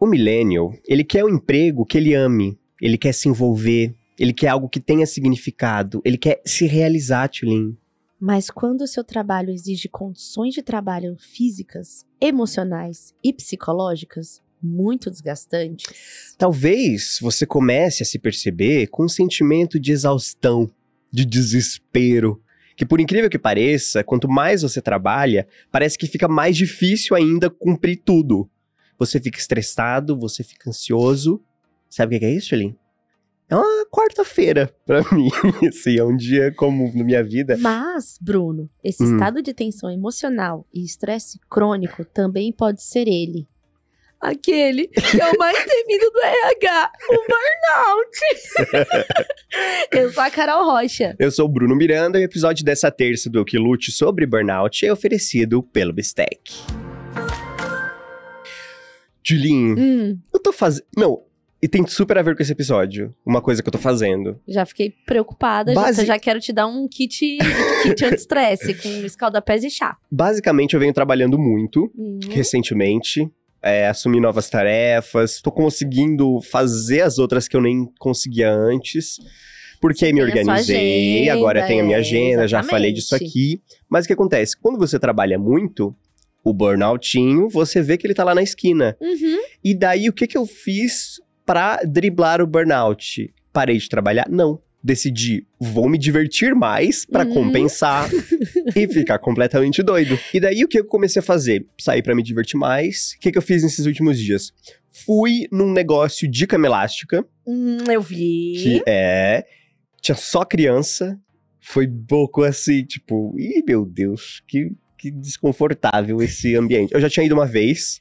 O millennial, ele quer um emprego que ele ame, ele quer se envolver, ele quer algo que tenha significado, ele quer se realizar, Tulin. Mas quando o seu trabalho exige condições de trabalho físicas, emocionais e psicológicas muito desgastantes, Talvez você comece a se perceber com um sentimento de exaustão, de desespero. Que por incrível que pareça, quanto mais você trabalha, parece que fica mais difícil ainda cumprir tudo. Você fica estressado, você fica ansioso. Sabe o que é isso, Elin? É uma quarta-feira pra mim. Assim, é um dia como na minha vida. Mas, Bruno, esse Hum. estado de tensão emocional e estresse crônico também pode ser ele. Aquele que é o mais temido do RH, o burnout. Eu sou a Carol Rocha. Eu sou o Bruno Miranda e o episódio dessa terça do Eu Que Lute sobre Burnout é oferecido pelo Bistec. Julien, Hum, eu tô fazendo. Não, e tem super a ver com esse episódio. Uma coisa que eu tô fazendo. já fiquei preocupada, já- Basi- já, quero te dar um kit, kit anti-estresse com escalda-pés e chá. Basicamente, eu venho trabalhando muito Hum, recentemente. É, assumi novas tarefas, tô conseguindo fazer as outras que eu nem conseguia antes. Porque me organizei, agenda, agora tenho a minha é, agenda, já falei disso aqui. Mas o que acontece? Quando você trabalha muito, o burnoutinho, você vê que ele tá lá na esquina. Uhum. E daí, o que que eu fiz pra driblar o burnout? Parei de trabalhar? Não. Decidi, vou me divertir mais pra Uhum. compensar e ficar completamente doido. E daí, o que eu comecei a fazer? Saí pra me divertir mais. O que que eu fiz nesses últimos dias? Fui num negócio de cama elástica, Hum, eu vi. que é... Tinha só criança. Foi pouco assim, tipo... Ih, meu Deus, que, que desconfortável esse ambiente. Eu já tinha ido uma vez.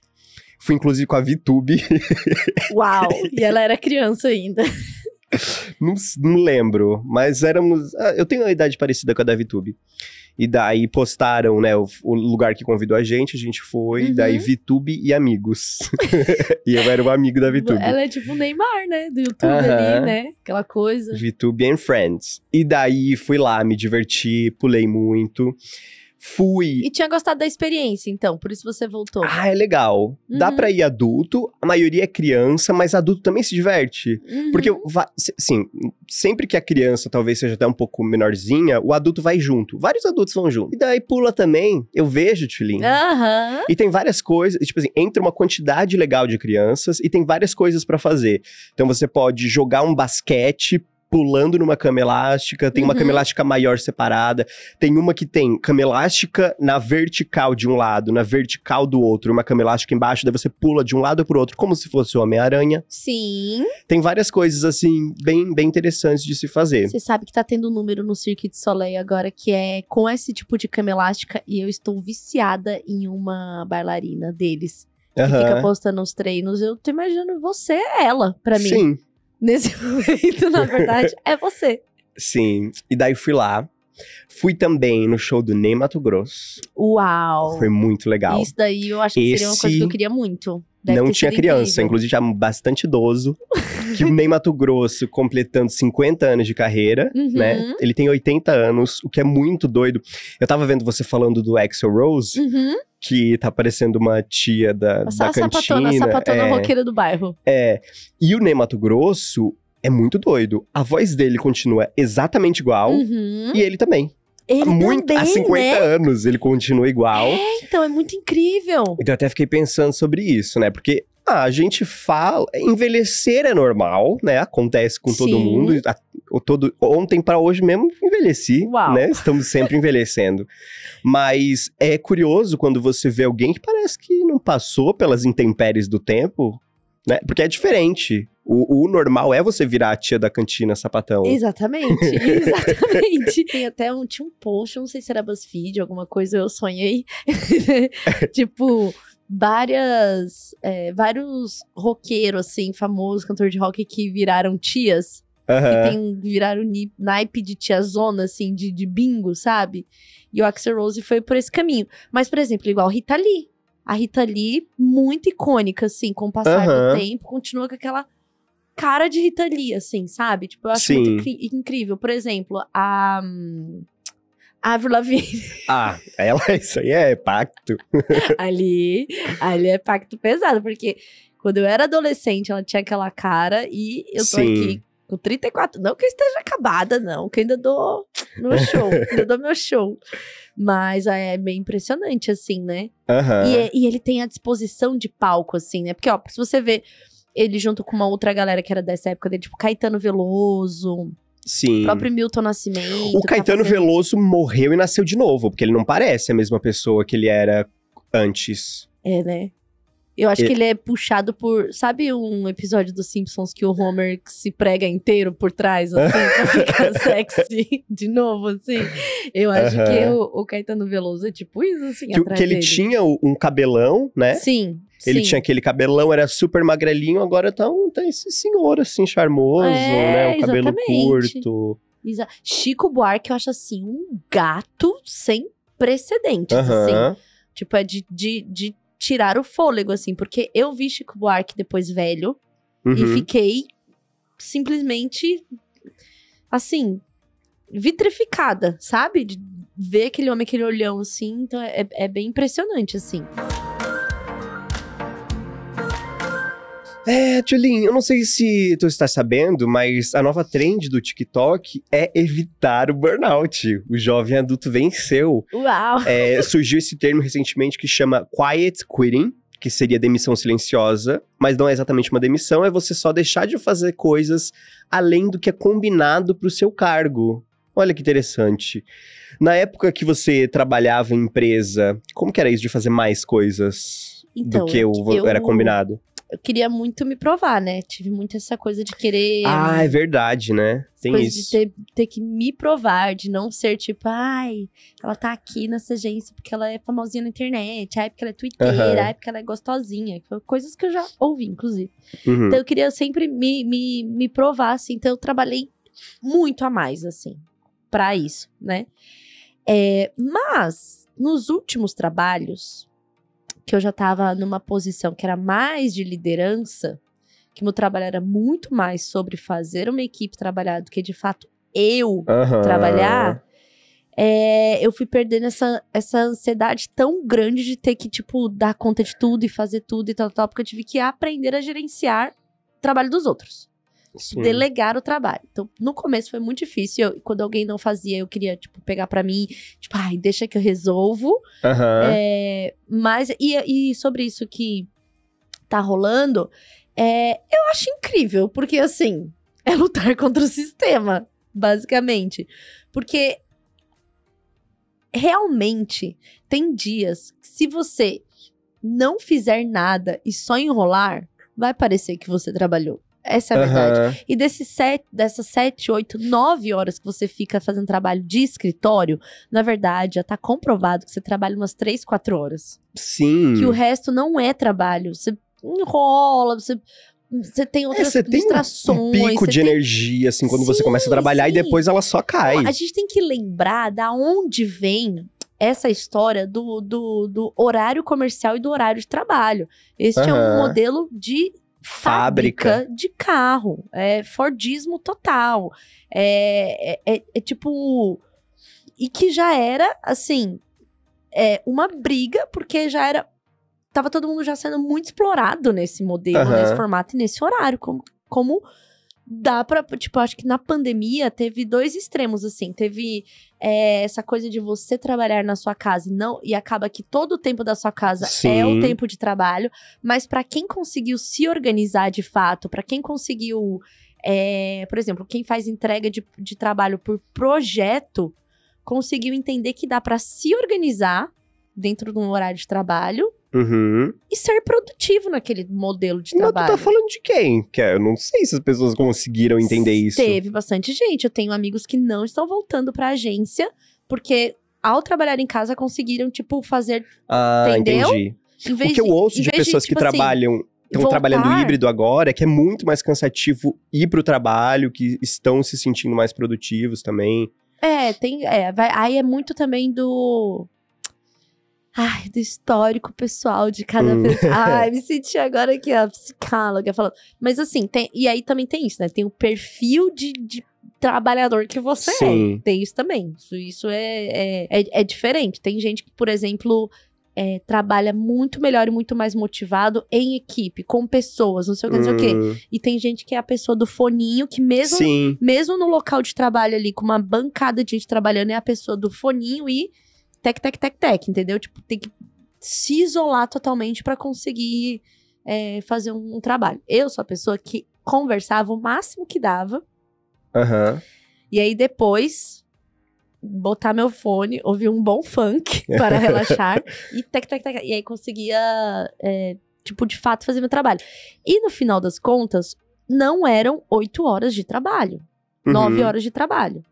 Fui, inclusive, com a VTube. Uau! e ela era criança ainda. Não, não lembro, mas éramos. ah, Eu tenho uma idade parecida com a da VTube. E daí postaram, né, o, o lugar que convidou a gente, a gente foi, Uhum. daí VTube e amigos. e eu era o amigo da VTube. Ela é tipo o Neymar, né? Do YouTube Aham. ali, né? Aquela coisa. VTube and Friends. E daí fui lá, me diverti, pulei muito. Fui. E tinha gostado da experiência, então, por isso você voltou. Ah, é legal. Dá Uhum. pra ir adulto, a maioria é criança, mas adulto também se diverte. Uhum. Porque, sim, sempre que a criança talvez seja até um pouco menorzinha, o adulto vai junto. Vários adultos vão junto. E daí pula também. Eu vejo, Tulin. Aham. E tem várias coisas, tipo assim, entra uma quantidade legal de crianças e tem várias coisas pra fazer. Então você pode jogar um basquete pulando numa cama elástica, tem uma Uhum. cama elástica maior separada, tem uma que tem cama elástica na vertical de um lado, na vertical do outro, uma cama elástica embaixo, daí você pula de um lado pro outro, como se fosse o Homem-Aranha. Sim. Tem várias coisas, assim, bem, bem interessantes de se fazer. Você sabe que tá tendo um número no Cirque de Soleil agora que é com esse tipo de cama elástica e eu estou viciada em uma bailarina deles. Que fica Aham. postando os treinos. Eu tô imaginando você é ela, pra mim. Sim, Nesse momento, na verdade, é você. sim. E daí fui lá. Fui também no show do Ney Mato Grosso. Uau! Foi muito legal. Isso daí eu acho que seria uma coisa Esse que eu queria muito. Deve não tinha criança, incrível. inclusive já bastante idoso. que o Ney Mato Grosso, completando 50 anos de carreira, Uhum. né? Ele tem 80 anos, o que é muito doido. Eu tava vendo você falando do Axel Rose, Uhum. que tá parecendo uma tia da, Só da a sapatona, cantina. a sapatona é, roqueira do bairro. é. E o Ney Mato Grosso é muito doido. A voz dele continua exatamente igual. Uhum. E ele também. Ele muito, também, há 50 né? anos ele continua igual. É, então, é muito incrível. Então eu até fiquei pensando sobre isso, né? Porque ah, a gente fala, envelhecer é normal, né? Acontece com todo Sim. mundo. A- o todo, ontem pra hoje mesmo envelheci, Uau. né? Estamos sempre envelhecendo. Mas é curioso quando você vê alguém que parece que não passou pelas intempéries do tempo, né? Porque é diferente. O, o normal é você virar a tia da cantina sapatão. Exatamente, exatamente. Tem até um, tinha um post, eu não sei se era BuzzFeed, alguma coisa, eu sonhei. tipo, várias, é, vários roqueiros, assim, famosos, cantor de rock que viraram tias. Aham. Que tem, viraram naipe de tiazona, assim, de, de bingo, sabe? E o Axel Rose foi por esse caminho. Mas, por exemplo, igual Rita Lee. A Rita Lee, muito icônica, assim, com o passar Aham. do tempo, continua com aquela cara de Rita Lee, assim, sabe? Tipo, eu acho Sim. muito incrível. Por exemplo, a. a Avril Lavigne. Ah, ela, isso aí é pacto. ali, ali é pacto pesado, porque Quando eu era adolescente, ela tinha aquela cara e eu tô Sim. aqui com 34. Não que eu esteja acabada, não, que eu ainda dou meu show. ainda dou meu show. Mas é meio impressionante, assim, né? Aham. E, é- e ele tem a disposição de palco, assim, né? Porque, ó, se você vê ele junto com uma outra galera que era dessa época dele, tipo Caetano Veloso, Sim. o próprio Milton Nascimento. O tá Caetano fazendo- Veloso morreu e nasceu de novo, porque ele não parece a mesma pessoa que ele era antes. É, né? Eu acho E- que ele é puxado por. Sabe um episódio dos Simpsons que o Homer se prega inteiro por trás, assim, pra ficar sexy de novo, assim? Eu acho que Aham. o, o Caetano Veloso é tipo isso, assim, Que, que ele dele. tinha o- um cabelão, né? Sim. Ele sim. tinha aquele cabelão, era super magrelinho, agora tá, um, tá esse senhor, assim, charmoso, É, né? Um cabelo exatamente. curto. Exa- Chico Buarque, eu acho assim, um gato sem precedentes, assim. Aham. Tipo, é de, de, de tirar o fôlego, assim, porque eu vi Chico Buarque depois velho e Uhum. fiquei simplesmente assim, vitrificada, sabe? De ver aquele homem, aquele olhão assim, então é, é bem impressionante, assim. É, Tchulin, eu não sei se tu está sabendo, mas a nova trend do TikTok é evitar o burnout. O jovem adulto venceu. Uau! É, surgiu esse termo recentemente que chama quiet quitting, que seria demissão silenciosa, mas não é exatamente uma demissão, é você só deixar de fazer coisas além do que é combinado para o seu cargo. Olha que interessante. Na época que você trabalhava em empresa, como que era isso de fazer mais coisas Então, do que o, eu- era combinado? Eu queria muito me provar, né? Tive muito essa coisa de querer. Ah, é verdade, né? Tem coisa isso. de ter, ter que me provar, de não ser tipo, ai, ela tá aqui nessa agência porque ela é famosinha na internet, ai, porque ela é twitteira, Aham. ai, porque ela é gostosinha. Coisas que eu já ouvi, inclusive. Uhum. Então eu queria sempre me, me, me provar, assim. Então eu trabalhei muito a mais, assim, pra isso, né? É, mas, nos últimos trabalhos, que eu já tava numa posição que era mais de liderança, que meu trabalho era muito mais sobre fazer uma equipe trabalhar do que de fato eu Aham. trabalhar, é, eu fui perdendo essa, essa ansiedade tão grande de ter que, tipo, dar conta de tudo e fazer tudo e tal, tal, porque eu tive que aprender a gerenciar o trabalho dos outros. Sim. Delegar o trabalho. Então, no começo foi muito difícil. Eu- quando alguém não fazia, eu queria, tipo, pegar pra mim, tipo, ai, deixa que eu resolvo. Aham. É, mas, e, e sobre isso que tá rolando, é, eu acho incrível, porque assim, é lutar contra o sistema, basicamente. Porque realmente tem dias que se você não fizer nada e só enrolar, vai parecer que você trabalhou. Essa é a verdade. Aham. E desses sete, dessas sete, oito, nove horas que você fica fazendo trabalho de escritório, na verdade, já tá comprovado que você trabalha umas três, quatro horas. Sim. Que o resto não é trabalho. Você enrola, você, você tem É, outras você tem um- distrações. pico você de tem- energia, assim, quando você Sim, começa a trabalhar e sim. depois ela só cai. A gente tem que lembrar da onde vem essa história do, do, do horário comercial e do horário de trabalho. Este é um modelo de fábrica, de carro. É Fordismo total. É, é, é- é tipo. E que já era, assim, é uma briga, porque já era. Tava todo mundo já sendo muito explorado nesse modelo, Aham. nesse formato e nesse horário. Como, como dá pra. Tipo, acho que na pandemia teve dois extremos, assim. Teve é, essa coisa de você trabalhar na sua casa e não e acaba que todo o tempo da sua casa é o Sim. tempo de trabalho, mas pra quem conseguiu se organizar de fato, pra quem conseguiu, é, por exemplo, quem faz entrega de, de trabalho por projeto, conseguiu entender que dá pra se organizar dentro de um horário de trabalho Uhum. e ser produtivo naquele modelo de Mas tu trabalho. tá falando de quem? Que eu não sei se as pessoas conseguiram entender isso. Teve bastante gente. Eu tenho amigos que não estão voltando pra agência, porque ao trabalhar em casa conseguiram, tipo, fazer. Ah, Entendeu? entendi. Em vez O que eu de- ouço de vez pessoas que tipo assim, trabalham, estão voltar- trabalhando híbrido agora, é que é muito mais cansativo ir pro trabalho, que estão se sentindo mais produtivos também. É, tem. É, vai, aí é muito também do. Ai, do histórico pessoal de cada Hum. pessoa. Ai, me senti agora aqui, a psicóloga falando. Mas assim, tem. E aí também tem isso, né? Tem o perfil de, de trabalhador que você Sim. é. Tem isso também. Isso, isso é, é, é, é diferente. Tem gente que, por exemplo. é, trabalha muito melhor e muito mais motivado em equipe, com pessoas, não sei o que, não sei o quê. Hum, E tem gente que é a pessoa do foninho, que mesmo, Sim. mesmo no local de trabalho ali, com uma bancada de gente trabalhando, é a pessoa do foninho e tec, tec, tec, tec, entendeu? Tipo, tem que se isolar totalmente pra conseguir é, fazer um, um trabalho. Eu sou a pessoa que conversava o máximo que dava, Aham. e aí depois botar meu fone, ouvir um bom funk para relaxar e tec, tec, tec, e aí conseguia, é, tipo, de fato fazer meu trabalho. E no final das contas, não eram oito horas de trabalho, nove Uhum. horas de trabalho.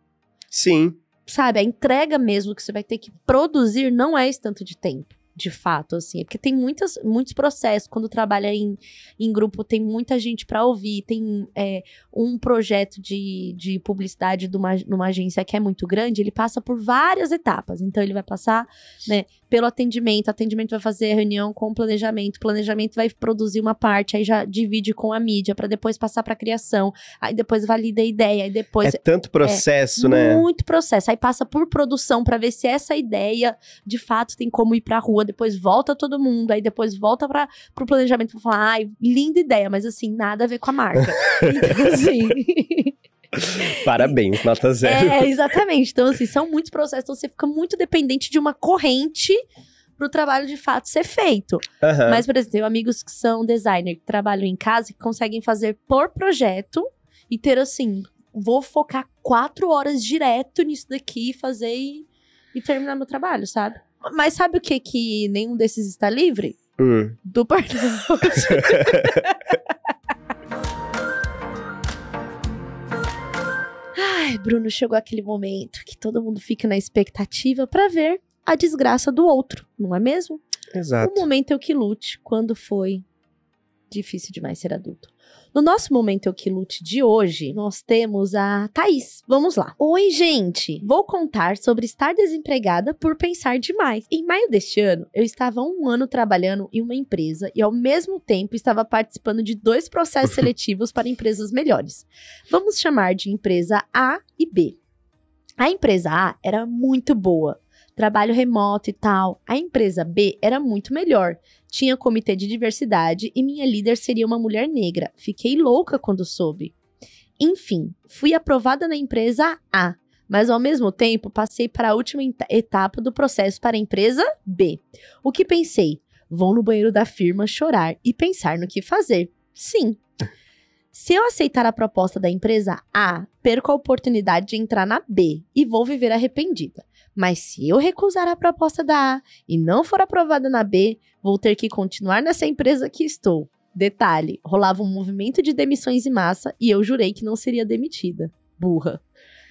Sim. Sabe, a entrega mesmo que você vai ter que produzir não é esse tanto de tempo. De fato, assim, é porque tem muitas, muitos processos. Quando trabalha em, em grupo, tem muita gente para ouvir. Tem é, um projeto de, de publicidade de uma, numa agência que é muito grande, ele passa por várias etapas. Então, ele vai passar né, pelo atendimento, atendimento vai fazer a reunião com o planejamento, planejamento vai produzir uma parte, aí já divide com a mídia, para depois passar para criação, aí depois valida a ideia, aí depois É tanto processo, né? muito processo. Aí passa por produção pra ver se essa ideia de fato tem como ir pra rua. Depois volta todo mundo. Aí depois volta para pro planejamento pra falar: ai, linda ideia, mas assim, nada a ver com a marca. então, assim. Parabéns, nota zero. é, exatamente. Então, assim, são muitos processos. Então, você fica muito dependente de uma corrente pro trabalho de fato ser feito. Aham. Mas, por exemplo, tenho amigos que são designer, que trabalham em casa, que conseguem fazer por projeto e ter assim, vou focar quatro horas direto nisso daqui, fazer e, e terminar meu trabalho, sabe? Mas sabe o que que nenhum desses está livre? Hum. Do burnout. Ai, Bruno, chegou aquele momento que todo mundo fica na expectativa pra ver a desgraça do outro, não é mesmo? Exato. O momento eu que lute, quando foi difícil demais ser adulto. No nosso momento eu que lute de hoje, nós temos a Thaís. Vamos lá. Oi, gente! Vou contar sobre estar desempregada por pensar demais. Em maio deste ano, eu estava um ano trabalhando em uma empresa e ao mesmo tempo estava participando de dois processos seletivos para empresas melhores. Vamos chamar de empresa A e B. A empresa A era muito boa, trabalho remoto e tal. A empresa B era muito melhor. Tinha comitê de diversidade e minha líder seria uma mulher negra. Fiquei louca quando soube. Enfim, fui aprovada na empresa A, mas ao mesmo tempo passei para a última eta- etapa do processo para a empresa B. O que pensei? Vou no banheiro da firma chorar e pensar no que fazer. Sim. Se eu aceitar a proposta da empresa A, perco a oportunidade de entrar na B e vou viver arrependida. Mas se eu recusar a proposta da A e não for aprovada na B, vou ter que continuar nessa empresa que estou. Detalhe: rolava um movimento de demissões em massa e eu jurei que não seria demitida. Burra.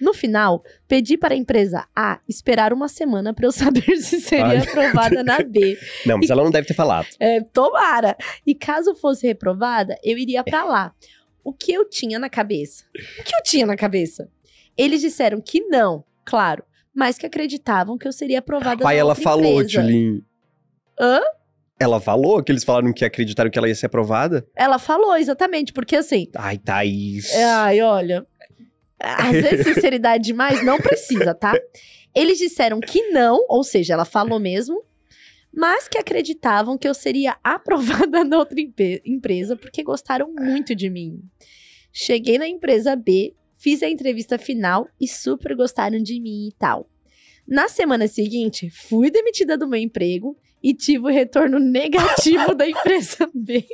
No final, pedi para a empresa A esperar uma semana para eu saber se seria Ai, aprovada na B. Não, mas ela não deve ter falado. É, tomara. E caso fosse reprovada, eu iria pra lá. O que eu tinha na cabeça? O que eu tinha na cabeça? Eles disseram que não, claro, mas que acreditavam que eu seria aprovada Pai, ela falou, empresa. Tulin. Hã? Ela falou que eles falaram que acreditaram que ela ia ser aprovada? Ela falou, exatamente, porque assim. Ai, Thaís. Ai, olha. Às vezes, sinceridade demais não precisa, tá? Eles disseram que não, ou seja, ela falou mesmo, mas que acreditavam que eu seria aprovada na outra empresa porque gostaram muito de mim. Cheguei na empresa B, fiz a entrevista final e super gostaram de mim e tal. Na semana seguinte, fui demitida do meu emprego e tive o retorno negativo da empresa B.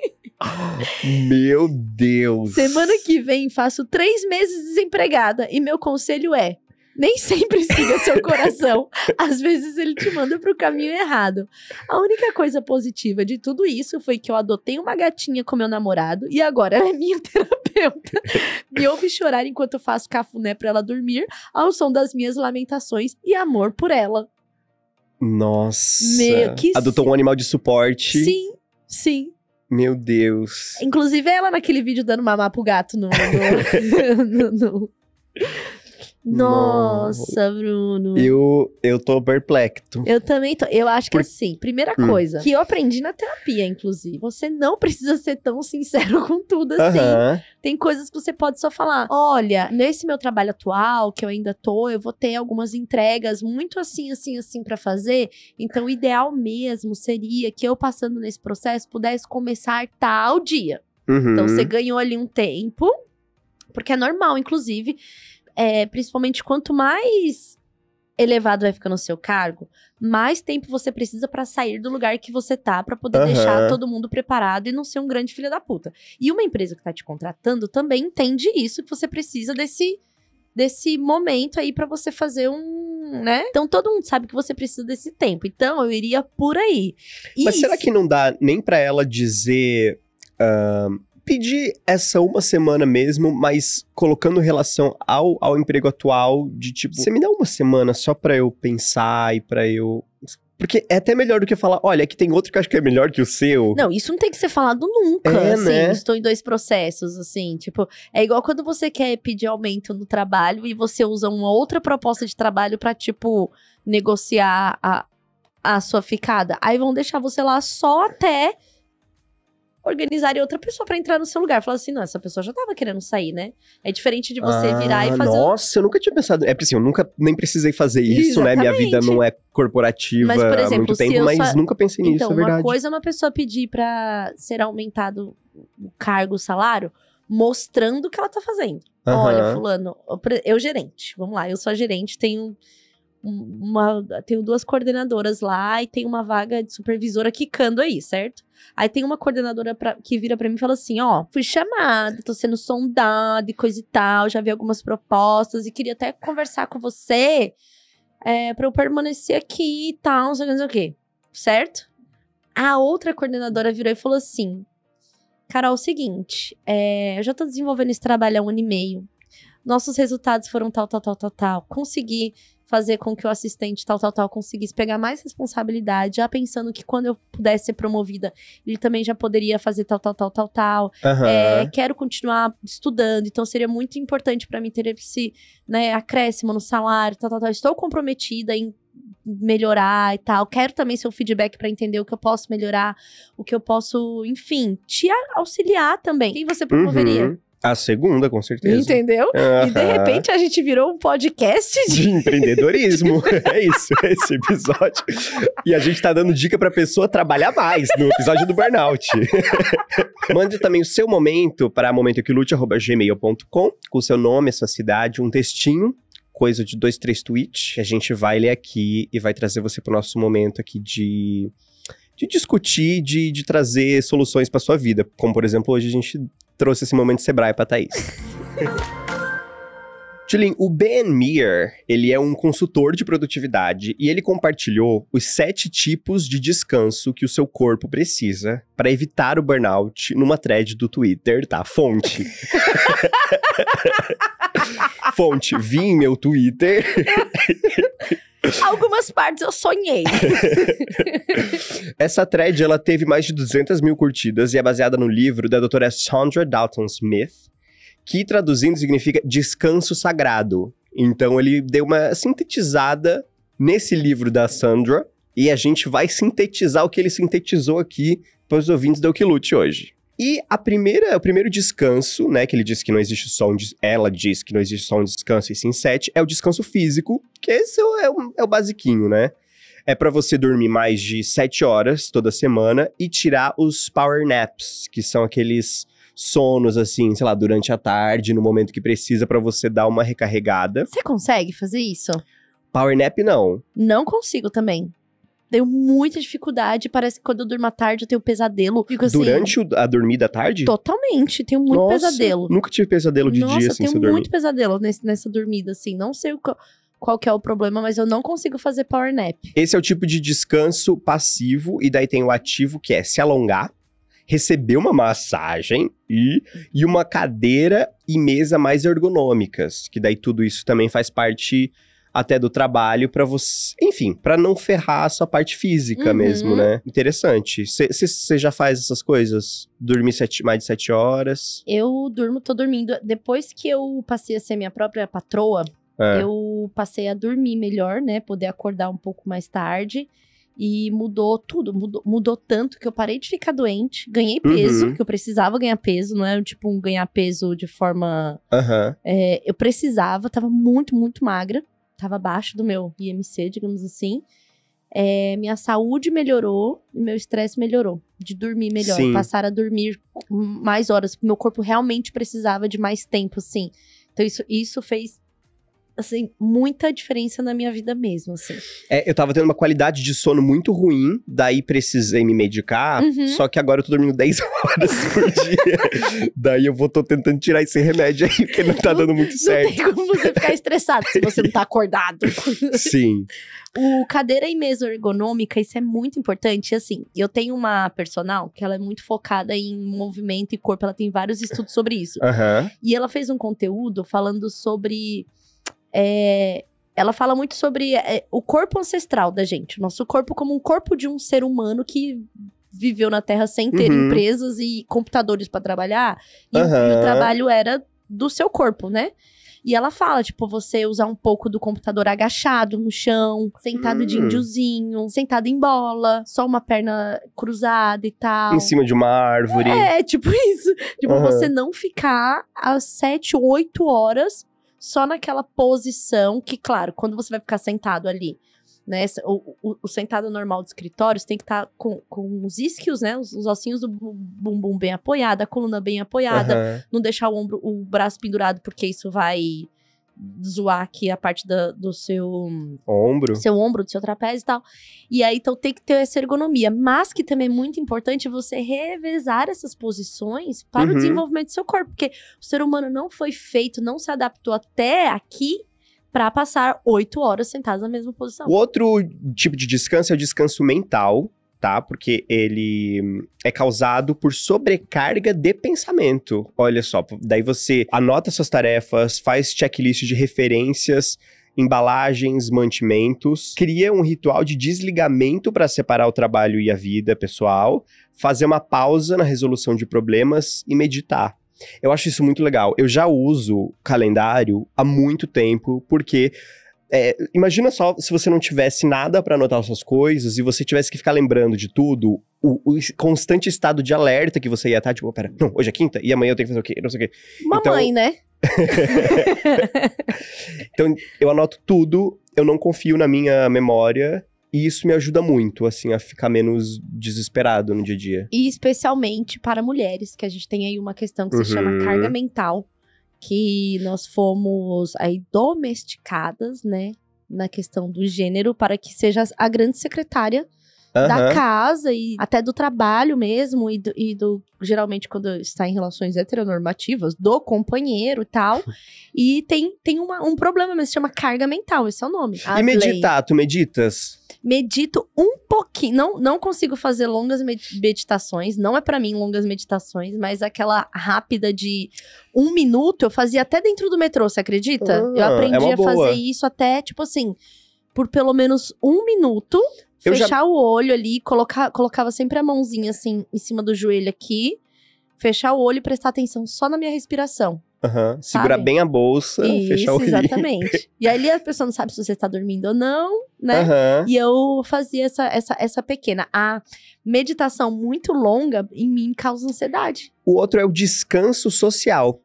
Meu Deus. Semana que vem faço três meses desempregada e meu conselho é: nem sempre siga seu coração. Às vezes ele te manda pro caminho errado. A única coisa positiva de tudo isso foi que eu adotei uma gatinha com meu namorado e agora ela é minha terapeuta. Me ouve chorar enquanto eu faço cafuné pra ela dormir, ao som das minhas lamentações e amor por ela. Nossa. Meu, que Adotou um animal de suporte. Sim, sim. Meu Deus. Inclusive ela naquele vídeo dando mamar pro gato no. no- no- no- Nossa, Bruno. Eu, eu tô perplexo. Eu também tô. Eu acho que Por- assim, primeira Hum. coisa, que eu aprendi na terapia, inclusive. Você não precisa ser tão sincero com tudo assim. Aham. Tem coisas que você pode só falar. Olha, nesse meu trabalho atual, que eu ainda tô, eu vou ter algumas entregas muito assim, assim, assim pra fazer. Então, o ideal mesmo seria que eu, passando nesse processo, pudesse começar tal dia. Uhum. Então, você ganhou ali um tempo, porque é normal, inclusive, é, principalmente quanto mais elevado vai ficando o seu cargo, mais tempo você precisa pra sair do lugar que você tá, pra poder Aham. deixar todo mundo preparado e não ser um grande filho da puta. E uma empresa que tá te contratando também entende isso, que você precisa desse desse momento aí pra você fazer um, né? Então todo mundo sabe que você precisa desse tempo. Então eu iria por aí. Mas E será se- que não dá nem pra ela dizer. ahn, pedir essa uma semana mesmo, mas colocando relação ao, ao emprego atual, de tipo, você me dá uma semana só pra eu pensar e pra eu. Porque é até melhor do que falar, olha, aqui tem outro que eu acho que é melhor que o seu. Não, isso não tem que ser falado nunca. É, assim, né? estou em dois processos, assim. Tipo, é igual quando você quer pedir aumento no trabalho e você usa uma outra proposta de trabalho pra, tipo, negociar a, a sua ficada. Aí vão deixar você lá só até organizarem outra pessoa pra entrar no seu lugar. Falar assim, não, essa pessoa já tava querendo sair, né? É diferente de você virar e Ah, fazer. um- Nossa, eu nunca tinha pensado. É porque assim, eu nunca nem precisei fazer isso, né? Minha vida Exatamente. não é corporativa Mas, por há exemplo, muito se tempo, mas só- nunca pensei nisso, Então, é verdade. uma coisa é uma pessoa pedir pra ser aumentado o cargo, o salário, mostrando o que ela tá fazendo. Olha, fulano, eu gerente, vamos lá, eu sou gerente, tenho uma, tenho duas coordenadoras lá e tem uma vaga de supervisora quicando aí, certo? Aí tem uma coordenadora pra- que vira pra mim e fala assim, ó, fui chamada, tô sendo sondada e coisa e tal, já vi algumas propostas e queria até conversar com você é, pra eu permanecer aqui e tal, não sei não sei o que, certo? A outra coordenadora virou e falou assim, Carol, é o seguinte, é, eu já tô desenvolvendo esse trabalho há um ano e meio. Nossos resultados foram tal, tal, tal, tal, tal. Consegui fazer com que o assistente tal, tal, tal conseguisse pegar mais responsabilidade, já pensando que quando eu pudesse ser promovida, ele também já poderia fazer tal, tal, tal, tal, tal. Aham. É, quero continuar estudando, então seria muito importante para mim ter esse né, acréscimo no salário, tal, tal, tal. Estou comprometida em melhorar e tal. Quero também seu feedback para entender o que eu posso melhorar, o que eu posso, enfim, te auxiliar também. Quem você promoveria? Uhum. A segunda, com certeza. Entendeu? E de repente a gente virou um podcast de. de empreendedorismo. é isso, é esse episódio. E a gente tá dando dica pra pessoa trabalhar mais no episódio do burnout. Mande também o seu momento para momentoquilute.gmail.com com o seu nome, a sua cidade, um textinho, coisa de dois, três tweets. que A gente vai ler aqui e vai trazer você pro nosso momento aqui de... De discutir, de, de trazer soluções pra sua vida. Como, por exemplo, hoje a gente trouxe esse momento Sebrae pra Thaís. Tulin, o Ben Meir, ele é um consultor de produtividade e ele compartilhou os sete tipos de descanso que o seu corpo precisa para evitar o burnout numa thread do Twitter, tá? Fonte. Fonte, vi em meu Twitter. Algumas partes eu sonhei. Essa thread, ela teve mais de 200 mil curtidas e é baseada no livro da doutora Sandra Dalton Smith, que traduzindo significa descanso sagrado. Então ele deu uma sintetizada nesse livro da Sandra e a gente vai sintetizar o que ele sintetizou aqui para os ouvintes do Okilute hoje. E a primeira, o primeiro descanso, né, que ele disse que não existe só um, ela diz que não existe só um descanso e sim sete, é o descanso físico, que esse é o, é o basiquinho, né? É para você dormir mais de 7 horas toda semana e tirar os power naps, que são aqueles sonos assim, sei lá, durante a tarde, no momento que precisa para você dar uma recarregada. Você consegue fazer isso? Power nap não. Não consigo também. Tenho muita dificuldade. Parece que quando eu durmo à tarde eu tenho pesadelo. Fico assim. Durante o- a dormida à tarde? Totalmente. Tenho muito Nossa, pesadelo. Nunca tive pesadelo de Nossa, dia assim, tenho se eu dormir. muito pesadelo nesse- nessa dormida, assim. Não sei o co- qual que é o problema, mas eu não consigo fazer power nap. Esse é o tipo de descanso passivo, e daí tem o ativo, que é se alongar, receber uma massagem e, e uma cadeira e mesa mais ergonômicas, que daí tudo isso também faz parte até do trabalho pra você, enfim, pra não ferrar a sua parte física Uhum. mesmo, né? Interessante. Você já faz essas coisas? Dormir sete- mais de sete horas? Eu durmo, tô dormindo. Depois que eu passei a ser minha própria patroa, É. eu passei a dormir melhor, né? Poder acordar um pouco mais tarde. E mudou tudo, mudou, mudou tanto que eu parei de ficar doente, ganhei peso, Uhum. que eu precisava ganhar peso, não é tipo um ganhar peso de forma Aham. é, eu precisava, tava muito, muito magra. Tava abaixo do meu IMC, digamos assim. É, minha saúde melhorou e meu estresse melhorou. De dormir melhor. Sim. Passar a dormir mais horas. Meu corpo realmente precisava de mais tempo, assim. Então, isso, isso fez, assim, muita diferença na minha vida mesmo, assim. É, eu tava tendo uma qualidade de sono muito ruim, daí precisei me medicar, Uhum. só que agora eu tô dormindo 10 horas por dia. daí eu vou tô tentando tirar esse remédio aí, porque não tá dando muito Não certo. tem como você ficar estressado se você não tá acordado. Sim. O cadeira e mesa ergonômica, isso é muito importante. Assim, eu tenho uma personal que ela é muito focada em movimento e corpo, ela tem vários estudos sobre isso. Aham. E ela fez um conteúdo falando sobre. É, ela fala muito sobre é, o corpo ancestral da gente. o Nosso corpo como um corpo de um ser humano que viveu na Terra sem ter Uhum. empresas e computadores para trabalhar. E, o- e o trabalho era do seu corpo, né? E ela fala, tipo, você usar um pouco do computador agachado no chão, sentado de Hum. índiozinho, sentado em bola, só uma perna cruzada e tal. Em cima de uma árvore. É, tipo isso. Tipo, Aham. você não ficar às 7, 8 horas só naquela posição que, claro, quando você vai ficar sentado ali, né? O, o- o sentado normal do escritório, você tem que estar com, com os isquios, né? Os, os ossinhos do bu- bumbum bem apoiado, a coluna bem apoiada, Aham. não deixar o ombro, o braço pendurado, porque isso vai zoar aqui a parte da- do seu Ombro. seu ombro, do seu trapézio e tal. E aí, então, tem que ter essa ergonomia. Mas que também é muito importante você revezar essas posições para Uhum. o desenvolvimento do seu corpo. Porque o ser humano não foi feito, não se adaptou até aqui para passar oito horas sentado na mesma posição. O outro tipo de descanso é o descanso mental, tá? Porque ele hum, é causado por sobrecarga de pensamento. Olha só, daí você anota suas tarefas, faz checklist de referências, embalagens, mantimentos, cria um ritual de desligamento para separar o trabalho e a vida pessoal, fazer uma pausa na resolução de problemas e meditar. Eu acho isso muito legal. Eu já uso calendário há muito tempo, porque é, imagina só se você não tivesse nada pra anotar suas coisas e você tivesse que ficar lembrando de tudo, o, o constante estado de alerta que você ia estar, tipo, pera, não, hoje é quinta e amanhã eu tenho que fazer o quê? Não sei o quê. Mamãe, né? Então, eu anoto tudo, eu não confio na minha memória e isso me ajuda muito, assim, a ficar menos desesperado no dia a dia. E especialmente para mulheres, que a gente tem aí uma questão que se Uhum. chama carga mental, que nós fomos aí domesticadas, né? Na questão do gênero, para que seja a grande secretária da Aham. casa e até do trabalho mesmo, e do, e do- geralmente quando está em relações heteronormativas, do companheiro e tal. E tem, tem uma- um problema, mas se chama carga mental, esse é o nome. E meditar, tu meditas? Medito um pouquinho. Não, não consigo fazer longas med- meditações. Não é pra mim longas meditações, mas aquela rápida de um minuto eu fazia até dentro do metrô, você acredita? Ah, eu aprendi é a fazer isso até, tipo assim, por pelo menos um minuto. Eu já- fechar o olho ali, colocar, colocava sempre a mãozinha assim em cima do joelho aqui. Fechar o olho e prestar atenção só na minha respiração. Aham. Segurar bem a bolsa, fechar Isso, o olhinho. exatamente. e aí a pessoa não sabe se você está dormindo ou não, né? Aham. E eu fazia essa, essa, essa pequena. A meditação muito longa, em mim, causa ansiedade. O outro é o descanso social.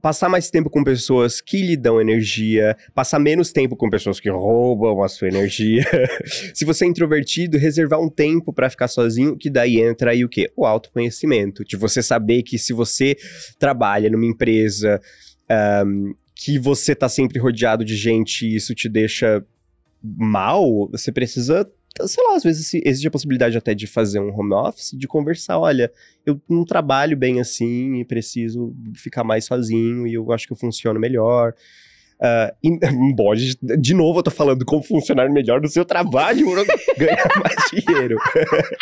Passar mais tempo com pessoas que lhe dão energia, passar menos tempo com pessoas que roubam a sua energia. Se você é introvertido, reservar um tempo pra ficar sozinho, que daí entra aí o quê? O autoconhecimento. De você saber que se você trabalha numa empresa ahm, que você tá sempre rodeado de gente e isso te deixa mal, você precisa sei lá, às vezes existe a possibilidade até de fazer um home office, de conversar, olha, eu não trabalho bem assim e preciso ficar mais sozinho e eu acho que eu funciono melhor. De- de novo, eu tô falando como funcionar melhor no seu trabalho, ganhar mais dinheiro.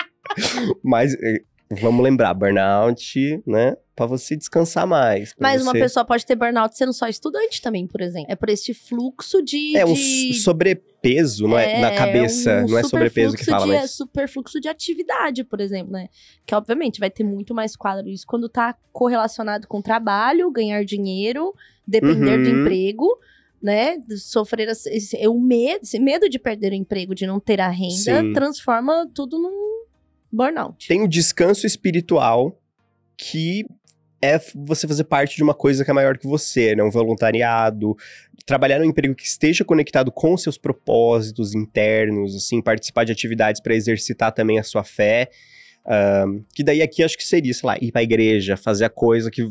Mas eh, vamos lembrar, burnout, né? Pra você descansar mais. Mas uma você- pessoa pode ter burnout sendo só estudante também, por exemplo. É por este fluxo de. É um de... sobrepeso, não é? Na cabeça, um não é sobrepeso que fala, de, mas... superfluxo de atividade, por exemplo, né? Que obviamente vai ter muito mais quadro isso quando tá correlacionado com trabalho, ganhar dinheiro, depender do Uhum. emprego. né, sofrer esse, esse- o medo, esse medo de perder o emprego, de não ter a renda, Sim. transforma tudo num burnout. Tem o descanso espiritual, que é você fazer parte de uma coisa que é maior que você, né? Um voluntariado, trabalhar num emprego que esteja conectado com seus propósitos internos, assim, participar de atividades para exercitar também a sua fé. Ahn, que daí aqui acho que seria, sei lá, ir pra igreja, fazer a coisa que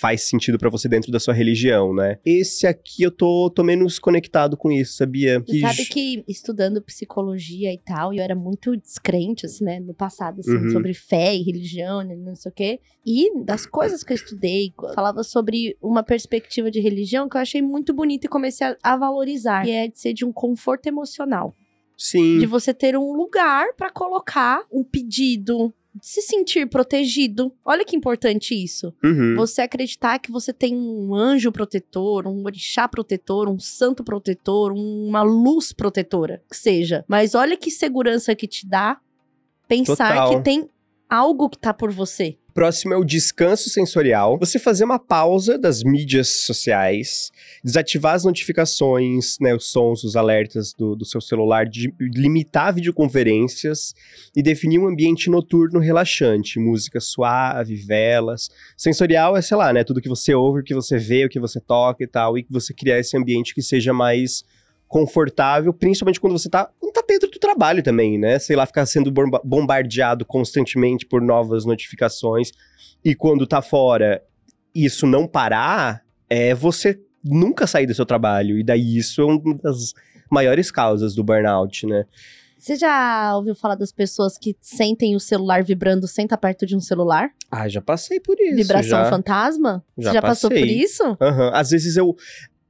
faz sentido pra você dentro da sua religião, né? Esse aqui eu tô, tô menos conectado com isso, sabia? Você sabe que estudando psicologia e tal, eu era muito descrente, assim, né, no passado, assim, Uhum. sobre fé e religião, né, não sei o quê. E das coisas que eu estudei, falava sobre uma perspectiva de religião que eu achei muito bonita e comecei a, a valorizar, que é de ser de um conforto emocional. Sim. De você ter um lugar pra colocar um pedido, se sentir protegido. Olha que importante isso. Uhum. Você acreditar que você tem um anjo protetor, um orixá protetor, um santo protetor, uma luz protetora, que seja. Mas olha que segurança que te dá pensar Total. que tem algo que tá por você. Próximo é o descanso sensorial. Você fazer uma pausa das mídias sociais, desativar as notificações, né, os sons, os alertas do, do seu celular, de, limitar videoconferências e definir um ambiente noturno relaxante, música suave, velas. Sensorial é, sei lá, né, tudo que você ouve, o que você vê, o que você toca e tal, e que você criar esse ambiente que seja mais confortável, principalmente quando você tá, não tá dentro do trabalho também, né? Sei lá, ficar sendo bomba- bombardeado constantemente por novas notificações. E quando tá fora, isso não parar, é você nunca sair do seu trabalho. E daí isso é uma das maiores causas do burnout, né? Você já ouviu falar das pessoas que sentem o celular vibrando sem estar perto de um celular? Ah, já passei por isso. Vibração já. fantasma? já Você já passou por passei. isso? Aham. Às vezes eu.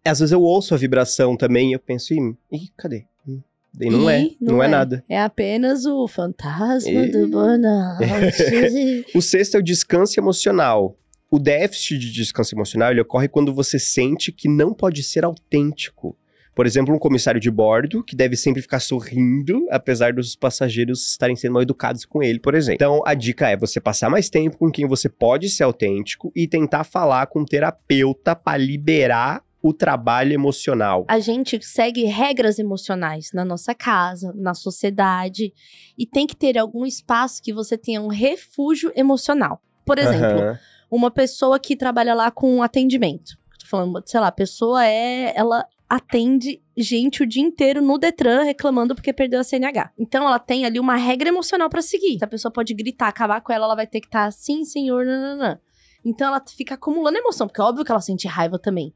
Às vezes eu ouço a vibração também e eu penso, ih cadê? Hum, Daí não é, Ih, não, é. nada. É apenas o fantasma Ih. do burnout. O sexto é o descanso emocional. O déficit de descanso emocional ele ocorre quando você sente que não pode ser autêntico. Por exemplo, um comissário de bordo que deve sempre ficar sorrindo, apesar dos passageiros estarem sendo mal educados com ele, por exemplo. Então, a dica é você passar mais tempo com quem você pode ser autêntico e tentar falar com um terapeuta para liberar o trabalho emocional. a gente segue regras emocionais na nossa casa, na sociedade, e tem que ter algum espaço que você tenha um refúgio emocional. Por exemplo, Aham. uma pessoa que trabalha lá com atendimento. Tô falando, sei lá, a pessoa é, ela atende gente o dia inteiro no Detran reclamando porque perdeu a CNH. Então ela tem ali uma regra emocional pra seguir. Se a pessoa pode gritar, acabar com ela, ela vai ter que estar assim, senhor, nananã. Então ela fica acumulando emoção, porque é óbvio que ela sente raiva também.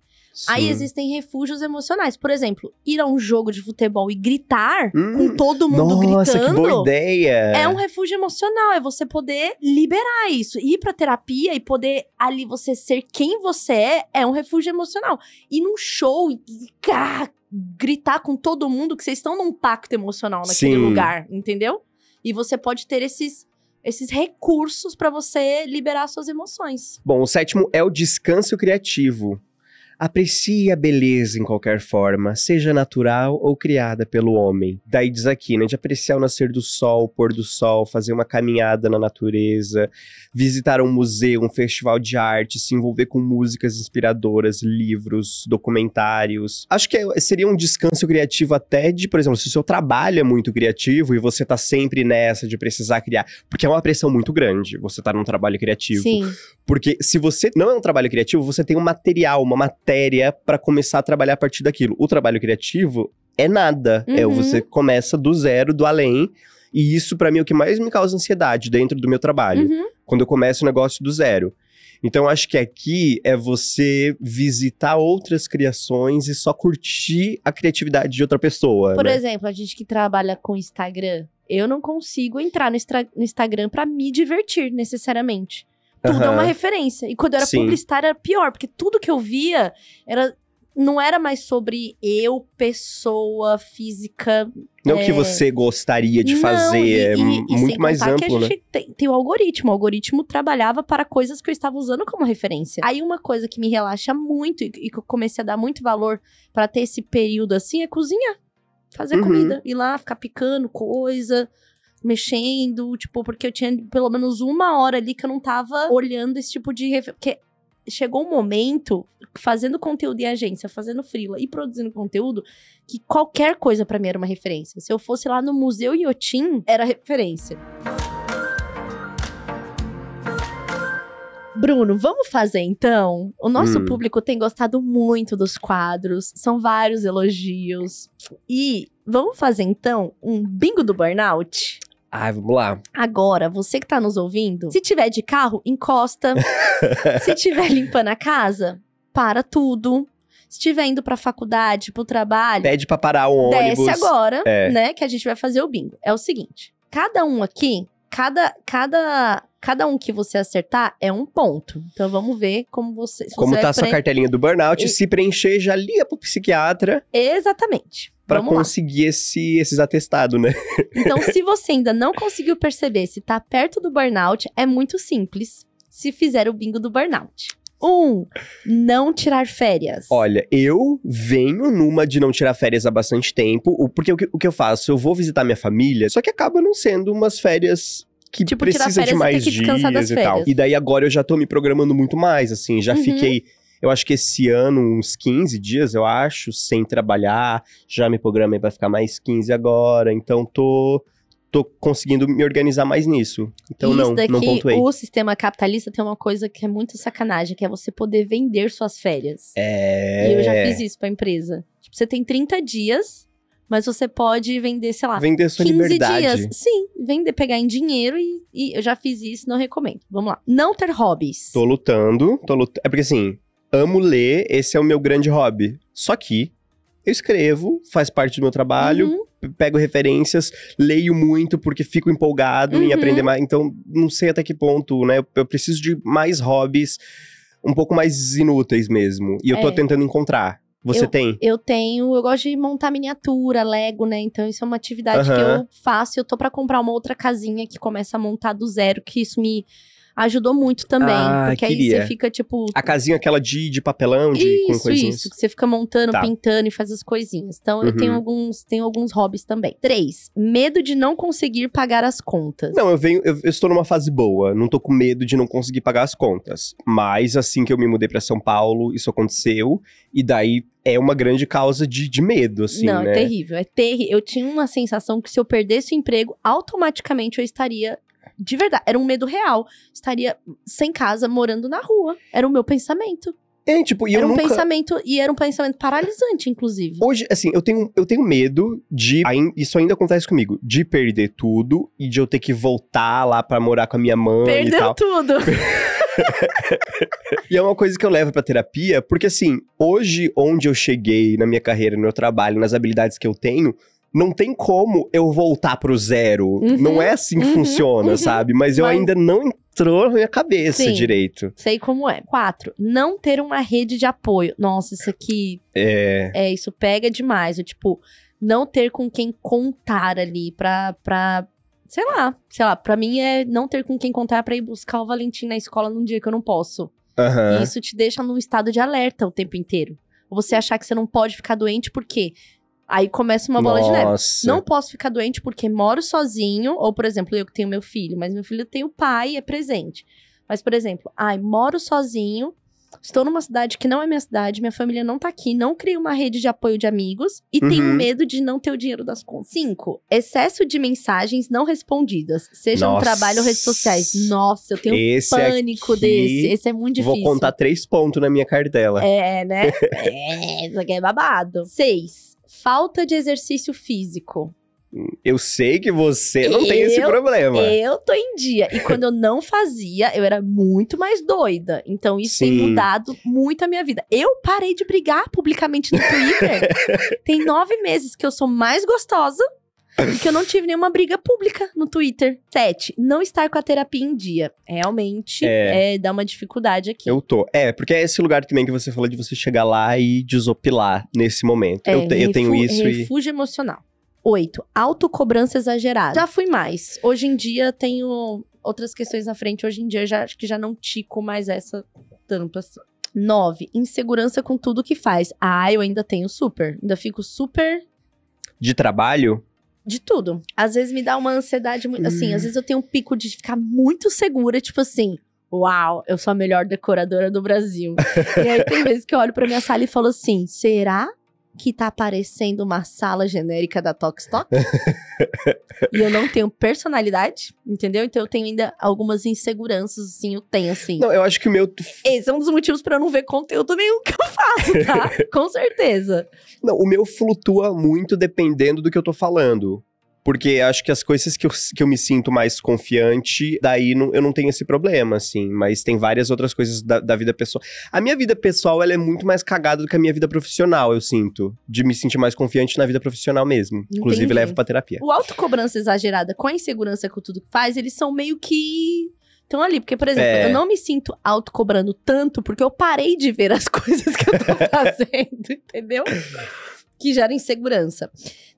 Aí Sim. existem refúgios emocionais. Por exemplo, ir a um jogo de futebol e gritar Hum, com todo mundo Nossa, gritando. que boa ideia! É um refúgio emocional, é você poder liberar isso. Ir pra terapia e poder ali você ser quem você é, é um refúgio emocional. Ir num show e cá, gritar com todo mundo que vocês estão num pacto emocional naquele Sim. lugar, entendeu? E você pode ter esses, esses recursos pra você liberar suas emoções. Bom, o sétimo é o descanso criativo. Aprecie a beleza em qualquer forma, seja natural ou criada pelo homem. Daí diz aqui, né, de apreciar o nascer do sol, o pôr do sol, fazer uma caminhada na natureza, visitar um museu, um festival de arte, se envolver com músicas inspiradoras, livros, documentários. Acho que é- seria um descanso criativo até de, por exemplo, se o seu trabalho é muito criativo e você tá sempre nessa de precisar criar, porque é uma pressão muito grande você tá num trabalho criativo. Sim. Porque se você não é um trabalho criativo, você tem um material, uma matéria pra começar a trabalhar a partir daquilo. O trabalho criativo é nada. É Uhum. você começa do zero, do além. E isso pra mim é o que mais me causa ansiedade dentro do meu trabalho, Uhum. quando eu começo o negócio do zero. Então acho que aqui é você visitar outras criações e só curtir a criatividade de outra pessoa, Por né? exemplo, a gente que trabalha com Instagram, eu não consigo entrar no, no Instagram pra me divertir necessariamente. Tudo é uma referência. E quando eu era Sim. publicitária era pior, porque tudo que eu via era não era mais sobre eu, pessoa física. Não é, que você gostaria de Não, fazer, e- é e- e muito sem mais amplo, a né? gente tem, tem o algoritmo. O algoritmo trabalhava para coisas que eu estava usando como referência. Aí uma coisa que me relaxa muito e, e que eu comecei a dar muito valor para ter esse período assim é cozinhar. Fazer Uhum. comida. Ir lá, ficar picando coisa, mexendo, tipo, porque eu tinha pelo menos uma hora ali que eu não tava olhando esse tipo de. Porque chegou um momento, fazendo conteúdo em agência, fazendo freela e produzindo conteúdo, que qualquer coisa pra mim era uma referência. Se eu fosse lá no Museu Iotim, era referência. Bruno, vamos fazer então? O nosso Hum. público tem gostado muito dos quadros, são vários elogios. E vamos fazer então um bingo do burnout? Ai, vamos lá. Agora, você que tá nos ouvindo, se tiver de carro, encosta. se tiver limpando a casa, para tudo. Se tiver indo pra faculdade, pro trabalho, Pede pra parar o ônibus. desce agora, É. né? Que a gente vai fazer o bingo. É o seguinte: cada um aqui, cada, cada, cada um que você acertar é um ponto. Então vamos ver como você. Como você tá a sua cartelinha do burnout, E- se preencher, já liga pro psiquiatra Exatamente. lá. conseguir esse, esses atestados, né? Então, se você ainda não conseguiu perceber se tá perto do burnout, é muito simples. Se fizer o bingo do burnout. Um, não tirar férias. Olha, eu venho numa de não tirar férias há bastante tempo, porque o que, o que eu faço? Eu vou visitar minha família, só que acaba não sendo umas férias que Tipo, precisa de mais dias e tal. E daí agora eu já tô me programando muito mais, assim, já Uhum. fiquei, eu acho que esse ano uns 15 dias, eu acho, sem trabalhar, já me programei pra ficar mais 15 agora, então tô tô conseguindo me organizar mais nisso. Então Isso não, daqui, não pontuei. o sistema capitalista tem uma coisa que é muito sacanagem, que é você poder vender suas férias. É. E eu já fiz isso pra empresa. Tipo, você tem 30 dias, mas você pode vender, sei lá, Vender sua 15 liberdade. dias. Sim, vender, pegar em dinheiro e, e eu já fiz isso, não recomendo. Vamos lá. Não ter hobbies. Tô lutando, tô lutando. É porque assim, amo ler, esse é o meu grande hobby. Só que eu escrevo, faz parte do meu trabalho, Uhum. pego referências, leio muito porque fico empolgado em Uhum. aprender mais. Então, não sei até que ponto, né? Eu- preciso de mais hobbies um pouco mais inúteis mesmo. E eu tô É. tentando encontrar. Você Eu- tem? Eu tenho, eu gosto de montar miniatura, Lego, né? Então isso é uma atividade que Aham. eu faço. Eu tô pra comprar uma outra casinha que começa a montar do zero, que isso me ajudou muito também. Ah, porque aí queria. você fica, tipo, A casinha aquela de, de papelão, de, com isso, coisinhas. isso, que você fica montando, Tá. pintando e faz as coisinhas. Então, eu Uhum. tenho alguns, tenho alguns hobbies também. Três, medo de não conseguir pagar as contas. Não, eu venho, eu, eu estou numa fase boa, não tô com medo de não conseguir pagar as contas. Mas assim que eu me mudei pra São Paulo, isso aconteceu, e daí é uma grande causa de, de medo, assim, não, né? é terrível, é terrível. Eu tinha uma sensação que se eu perdesse o emprego, automaticamente eu estaria de verdade, era um medo real. Estaria sem casa, morando na rua. Era o meu pensamento. É, tipo, e era eu um nunca... pensamento e era um pensamento paralisante, inclusive. Hoje, assim, eu tenho, eu tenho medo de. Isso ainda acontece comigo. De perder tudo e de eu ter que voltar lá pra morar com a minha mãe e Perdeu tal. tudo. E é uma coisa que eu levo pra terapia, porque assim, hoje, onde eu cheguei na minha carreira, no meu trabalho, nas habilidades que eu tenho, não tem como eu voltar pro zero. Uhum, não é assim que uhum, funciona, uhum. sabe? Mas eu Mas- ainda não entrou na minha cabeça Sim. direito. Sei como é. Quatro, não ter uma rede de apoio. Nossa, isso aqui É. É, isso pega demais. O tipo, não ter com quem contar ali pra, pra. Sei lá, sei lá, pra mim é não ter com quem contar pra ir buscar o Valentim na escola num dia que eu não posso. Aham. E isso te deixa num estado de alerta o tempo inteiro. Ou você achar que você não pode ficar doente porque. Aí começa uma bola de neve. Nossa. Não posso ficar doente porque moro sozinho, ou, por exemplo, eu que tenho meu filho, mas meu filho tem o pai e é presente. Mas, por exemplo, ai, moro sozinho, estou numa cidade que não é minha cidade, minha família não tá aqui, não crio uma rede de apoio de amigos e tenho Uhum. medo de não ter o dinheiro das contas. Cinco, excesso de mensagens não respondidas, seja no Nossa. trabalho ou redes sociais. Nossa, eu tenho Esse pânico aqui, desse. Esse é muito difícil. Vou contar três pontos na minha cartela. É, né? é, isso aqui é babado. Seis, falta de exercício físico. Eu sei que você não tem esse Eu- problema. Eu tô em dia. E quando eu não fazia, eu era muito mais doida. Então isso tem Sim. mudado muito a minha vida. Eu parei de brigar publicamente no Twitter. tem nove meses que eu sou mais gostosa que eu não tive nenhuma briga pública no Twitter. Sete, não estar com a terapia em dia. Realmente É. é, dá uma dificuldade aqui. Eu tô. É, porque é esse lugar também que você falou de você chegar lá e desopilar nesse momento. É, eu, te- eu tenho isso e. Refúgio emocional. Oito, autocobrança exagerada. Já fui mais. Hoje em dia tenho outras questões na frente. Hoje em dia já acho que já não tico mais essa tampa. assim. Nove, insegurança com tudo que faz. Ah, eu ainda tenho super. Ainda fico super De trabalho? De tudo. Às vezes me dá uma ansiedade muito. Assim, Hum. às vezes eu tenho um pico de ficar muito segura, tipo assim. Uau, eu sou a melhor decoradora do Brasil. e aí tem vezes que eu olho pra minha sala e falo assim: será que tá parecendo uma sala genérica da Tox Talk? e eu não tenho personalidade, entendeu? Então eu tenho ainda algumas inseguranças, assim, eu tenho, assim. Não, eu acho que o meu. Esse é um dos motivos pra eu não ver conteúdo nenhum que eu faço, tá? Com certeza. Não, o meu flutua muito dependendo do que eu tô falando. Porque acho que as coisas que eu, que eu me sinto mais confiante, daí não, eu não tenho esse problema, assim. Mas tem várias outras coisas da, da, vida pessoal. A minha vida pessoal, ela é muito mais cagada do que a minha vida profissional, eu sinto. De me sentir mais confiante na vida profissional mesmo. Entendi. Inclusive, levo pra terapia. O autocobrança exagerada com a insegurança com tudo que faz, eles são meio que estão ali. Porque, por exemplo, é. eu não me sinto autocobrando tanto porque eu parei de ver as coisas que eu tô fazendo, entendeu? Que gera insegurança.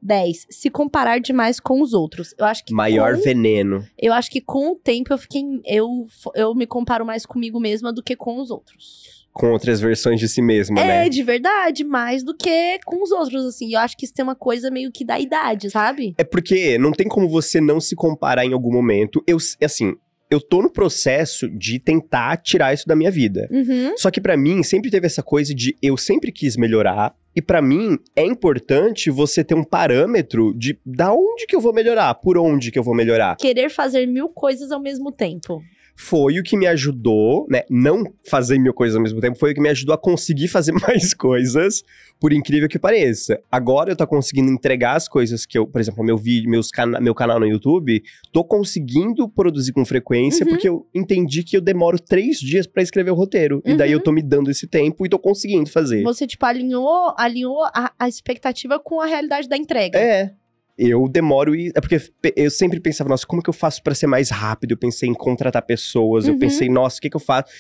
10. Se comparar demais com os outros. Eu acho que. Maior com, veneno. Eu acho que com o tempo eu fiquei. Eu, eu me comparo mais comigo mesma do que com os outros. Com outras versões de si mesma, é, né? É, de verdade, mais do que com os outros, assim. Eu acho que isso tem uma coisa meio que da idade, sabe? É porque não tem como você não se comparar em algum momento. Eu, assim, eu tô no processo de tentar tirar isso da minha vida. Uhum. Só que para mim sempre teve essa coisa de eu sempre quis melhorar, e para mim é importante você ter um parâmetro de da onde que eu vou melhorar, por onde que eu vou melhorar. Querer fazer mil coisas ao mesmo tempo foi o que me ajudou, né? Não fazer mil coisas ao mesmo tempo, foi o que me ajudou a conseguir fazer mais coisas, por incrível que pareça. Agora eu tô conseguindo entregar as coisas que eu, por exemplo, meu vídeo, meus cana meu canal no YouTube, tô conseguindo produzir com frequência, uhum. porque eu entendi que eu demoro três dias para escrever o roteiro. Uhum. E daí eu uhum. tô me dando esse tempo e tô conseguindo fazer. Você, tipo, alinhou, alinhou a, a expectativa com a realidade da entrega. É eu demoro e. É porque eu sempre pensava, nossa, como que eu faço para ser mais rápido? Eu pensei em contratar pessoas, uhum. eu pensei, nossa, o que, que eu faço?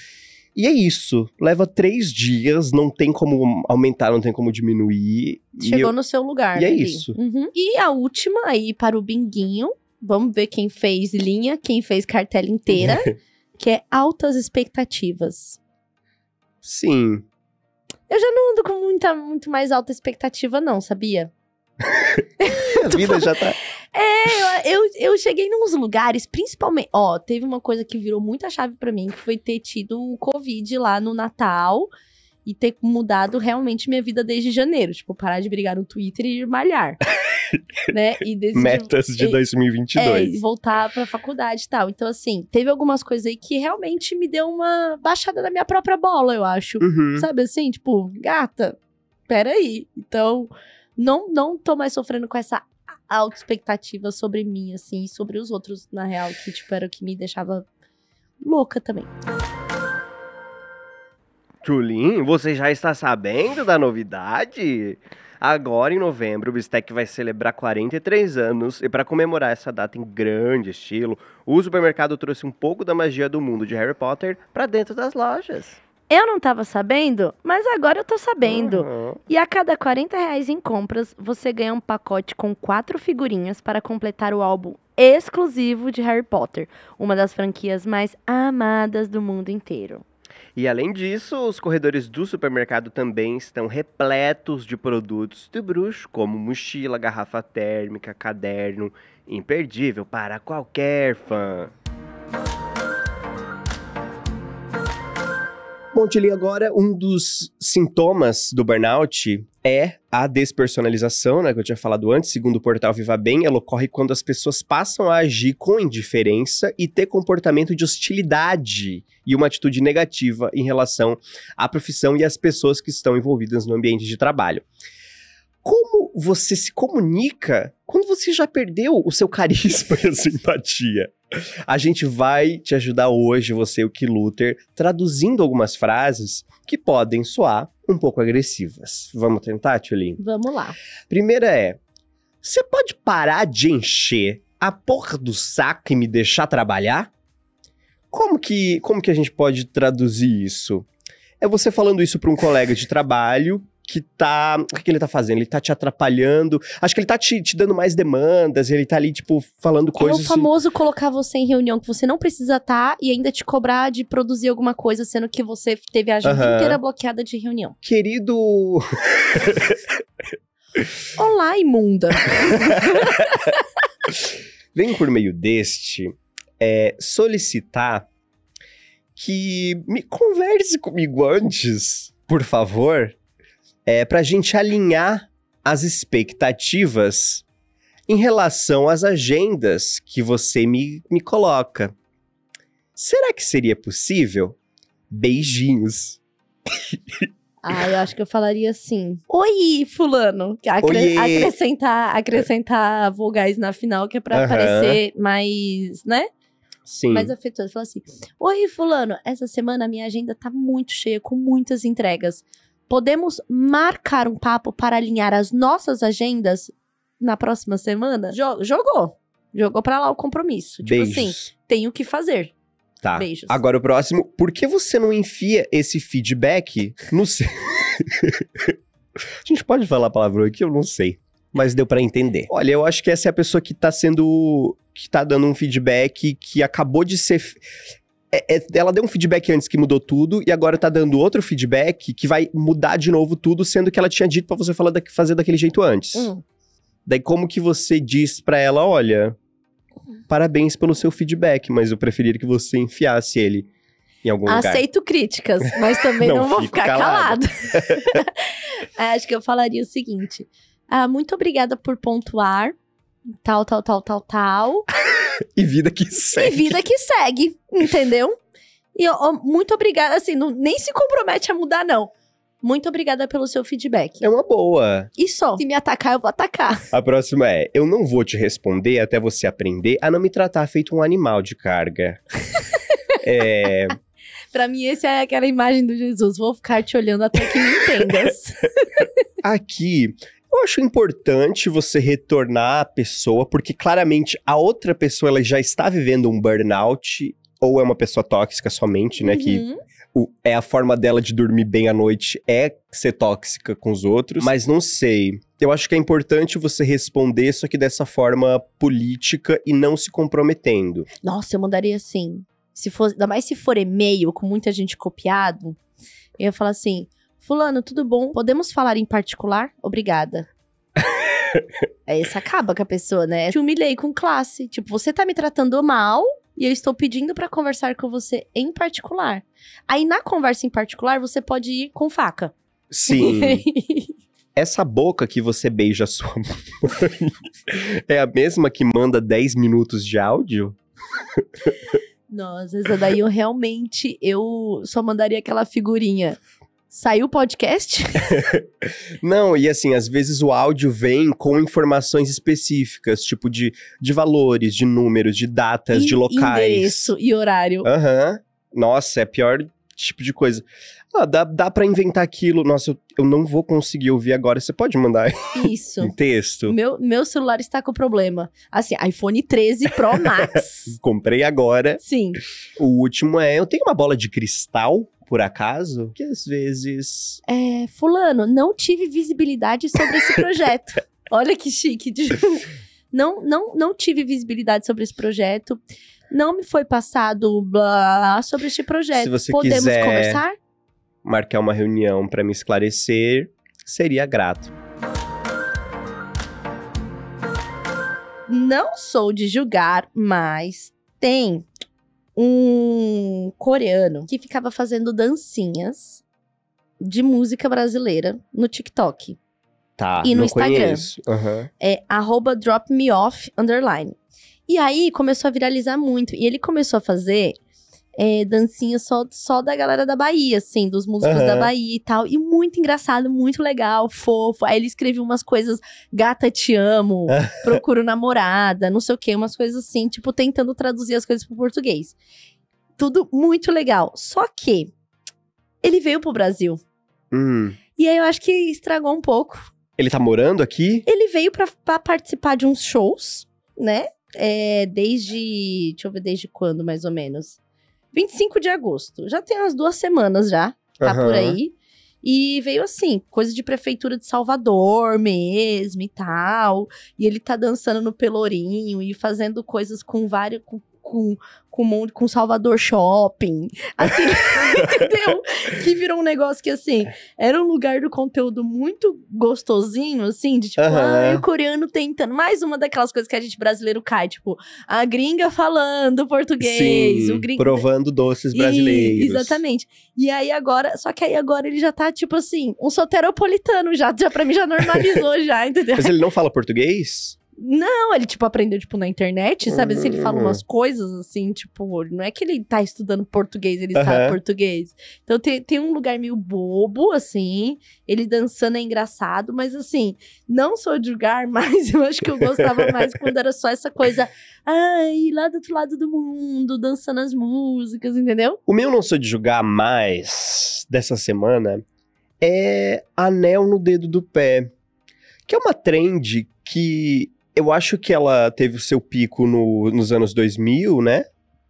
E é isso. Leva três dias, não tem como aumentar, não tem como diminuir. Chegou eu... no seu lugar. E é isso. Uhum. E a última aí para o binguinho. Vamos ver quem fez linha, quem fez cartela inteira. que é altas expectativas. Sim. Eu já não ando com muita, muito mais alta expectativa, não, sabia? a vida já tá. É, eu, eu cheguei nos lugares, principalmente. Ó, teve uma coisa que virou muita chave para mim, que foi ter tido o Covid lá no Natal e ter mudado realmente minha vida desde janeiro. Tipo, parar de brigar no Twitter e ir malhar. né? E decidir, Metas de 2022. É, e voltar pra faculdade e tal. Então, assim, teve algumas coisas aí que realmente me deu uma baixada na minha própria bola, eu acho. Uhum. Sabe assim? Tipo, gata, peraí. Então não, não tô mais sofrendo com essa alta expectativa sobre mim, assim, e sobre os outros, na real, que, tipo, era o que me deixava louca também. Tulin, você já está sabendo da novidade? Agora, em novembro, o Bistec vai celebrar 43 anos e, para comemorar essa data em grande estilo, o supermercado trouxe um pouco da magia do mundo de Harry Potter para dentro das lojas. Eu não estava sabendo, mas agora eu tô sabendo. Uhum. E a cada 40 reais em compras, você ganha um pacote com quatro figurinhas para completar o álbum exclusivo de Harry Potter, uma das franquias mais amadas do mundo inteiro. E além disso, os corredores do supermercado também estão repletos de produtos do bruxo, como mochila, garrafa térmica, caderno, imperdível para qualquer fã. Tilly, agora um dos sintomas do burnout é a despersonalização, né, que eu tinha falado antes, segundo o portal Viva Bem, ela ocorre quando as pessoas passam a agir com indiferença e ter comportamento de hostilidade e uma atitude negativa em relação à profissão e às pessoas que estão envolvidas no ambiente de trabalho. Como você se comunica quando você já perdeu o seu carisma e a simpatia? A gente vai te ajudar hoje, você, o Ki Luther, traduzindo algumas frases que podem soar um pouco agressivas. Vamos tentar, Tchulin? Vamos lá. Primeira é: você pode parar de encher a porra do saco e me deixar trabalhar? Como que, como que a gente pode traduzir isso? É você falando isso para um colega de trabalho que tá. O que ele tá fazendo? Ele tá te atrapalhando. Acho que ele tá te, te dando mais demandas, ele tá ali, tipo, falando coisas. É o famoso colocar você em reunião que você não precisa estar tá, e ainda te cobrar de produzir alguma coisa, sendo que você teve a agenda uhum. inteira bloqueada de reunião. Querido. Olá, imunda. Vem por meio deste é, solicitar que me converse comigo antes, por favor, é pra gente alinhar as expectativas em relação às agendas que você me, me coloca. Será que seria possível? Beijinhos. Ah, eu acho que eu falaria assim. Oi, fulano. Acre Oiê. acrescentar, acrescentar vogais na final, que é pra parecer mais, né? Sim. Mais afetuoso. Fala assim: Oi, fulano. Essa semana a minha agenda tá muito cheia, com muitas entregas. Podemos marcar um papo para alinhar as nossas agendas na próxima semana? Jo- jogou. Jogou pra lá o compromisso. Tipo Beijos. assim, tenho que fazer. Tá. Beijos. Agora o próximo, por que você não enfia esse feedback no seu. a gente pode falar palavrão aqui? Eu não sei. Mas deu pra entender. Olha, eu acho que essa é a pessoa que tá sendo. que tá dando um feedback que acabou de ser. É- é- ela deu um feedback antes que mudou tudo e agora tá dando outro feedback que vai mudar de novo tudo, sendo que ela tinha dito pra você falar da- fazer daquele jeito antes. Hum. Daí como que você diz pra ela, olha, parabéns pelo seu feedback, mas eu preferiria que você enfiasse ele em algum lugar. Aceito críticas, mas também Não não, vou ficar calado. calado. Acho que eu falaria o seguinte: ah, muito obrigada por pontuar. Tal, tal, tal, tal, tal. E vida que E segue. vida que segue, entendeu? E ó, muito obrigada, assim, não- nem se compromete a mudar, não. Muito obrigada pelo seu feedback. É uma boa. E só, se me atacar, eu vou atacar. A próxima é: eu não vou te responder até você aprender a não me tratar feito um animal de carga. é, Pra mim, essa é aquela imagem do Jesus. Vou ficar te olhando até que me entendas. aqui, eu acho importante você retornar a pessoa, porque claramente a outra pessoa ela já está vivendo um burnout. Ou é uma pessoa tóxica somente, né? Que Uhum. o- é a forma dela de dormir bem à noite é ser tóxica com os outros. Mas não sei. Eu acho que é importante você responder, só que dessa forma política e não se comprometendo. Nossa, eu mandaria assim. Se for, ainda mais se for e-mail com muita gente copiado, eu ia falar assim: Fulano, tudo bom? Podemos falar em particular? Obrigada. Aí isso acaba com a pessoa, né? Te humilhei com classe. Tipo, você tá me tratando mal e eu estou pedindo pra conversar com você em particular. Aí na conversa em particular, você pode ir com faca. Sim. Essa boca que você beija a sua mãe é a mesma que manda 10 minutos de áudio? Nossa, essa daí eu realmente eu só mandaria aquela figurinha. Saiu o podcast? Não, e assim, às vezes o áudio vem com informações específicas, tipo de, de valores, de números, de datas, de E locais. Endereço e horário. Aham. Nossa, é pior tipo de coisa. Ah, dá, dá pra inventar aquilo. Nossa, eu, eu não vou conseguir ouvir agora. Você pode mandar Isso. em texto? Meu, meu celular está com problema. Assim, iPhone 13 Pro Max. Comprei agora. Sim. O último é: eu tenho uma bola de cristal, por acaso, que às vezes. É, fulano, não tive visibilidade sobre esse projeto. Olha que chique. de- Não, não, não tive visibilidade sobre esse projeto. Não me foi passado blá, sobre este projeto. Se você Podemos quiser- conversar? Marcar uma reunião pra me esclarecer, seria grato. Não sou de julgar, mas tem um coreano que ficava fazendo dancinhas de música brasileira no TikTok. Tá. E no não Instagram. Aham. É arroba dropmeoff underline. E aí começou a viralizar muito. E ele começou a fazer é, dancinha só, só da galera da Bahia, assim, dos músicos Aham. da Bahia e tal. E muito engraçado, muito legal, fofo. Aí ele escreveu umas coisas, gata te amo, procuro namorada, não sei o quê, umas coisas assim, tipo, tentando traduzir as coisas pro português. Tudo muito legal. Só que ele veio pro Brasil. Hum. E aí eu acho que estragou um pouco Ele tá morando aqui? ele veio pra, pra participar de uns shows, né? É, desde. Deixa eu ver desde quando, mais ou menos. 25 de agosto. Já tem umas duas semanas já. Tá Aham. por aí. E veio assim, coisa de prefeitura de Salvador mesmo e tal. E ele tá dançando no Pelourinho e fazendo coisas com vários. Com, com com, um monte- com Salvador Shopping. Assim, entendeu? Que virou um negócio que, assim, era um lugar do conteúdo muito gostosinho, assim, de tipo, Aham. ah, o coreano tentando. Mais uma daquelas coisas que a gente brasileiro cai, tipo, a gringa falando português, Sim, o gringo. provando doces E- brasileiros. exatamente. E aí agora, só que aí agora ele já tá, tipo assim, um soteropolitano, já, já pra mim já normalizou já, entendeu? Mas ele não fala português? Não, ele, tipo, aprendeu, tipo, na internet, sabe? Se ele fala Hum. umas coisas, assim, tipo, não é que ele tá estudando português, ele Aham. sabe português. Então tem, tem um lugar meio bobo, assim, ele dançando é engraçado, mas assim, não sou de julgar, mas eu acho que eu gostava mais quando era só essa coisa, ai, lá do outro lado do mundo, dançando as músicas, entendeu? O meu não sou de julgar mais dessa semana é anel no dedo do pé. Que é uma trend que eu acho que ela teve o seu pico no- nos anos 2000, né?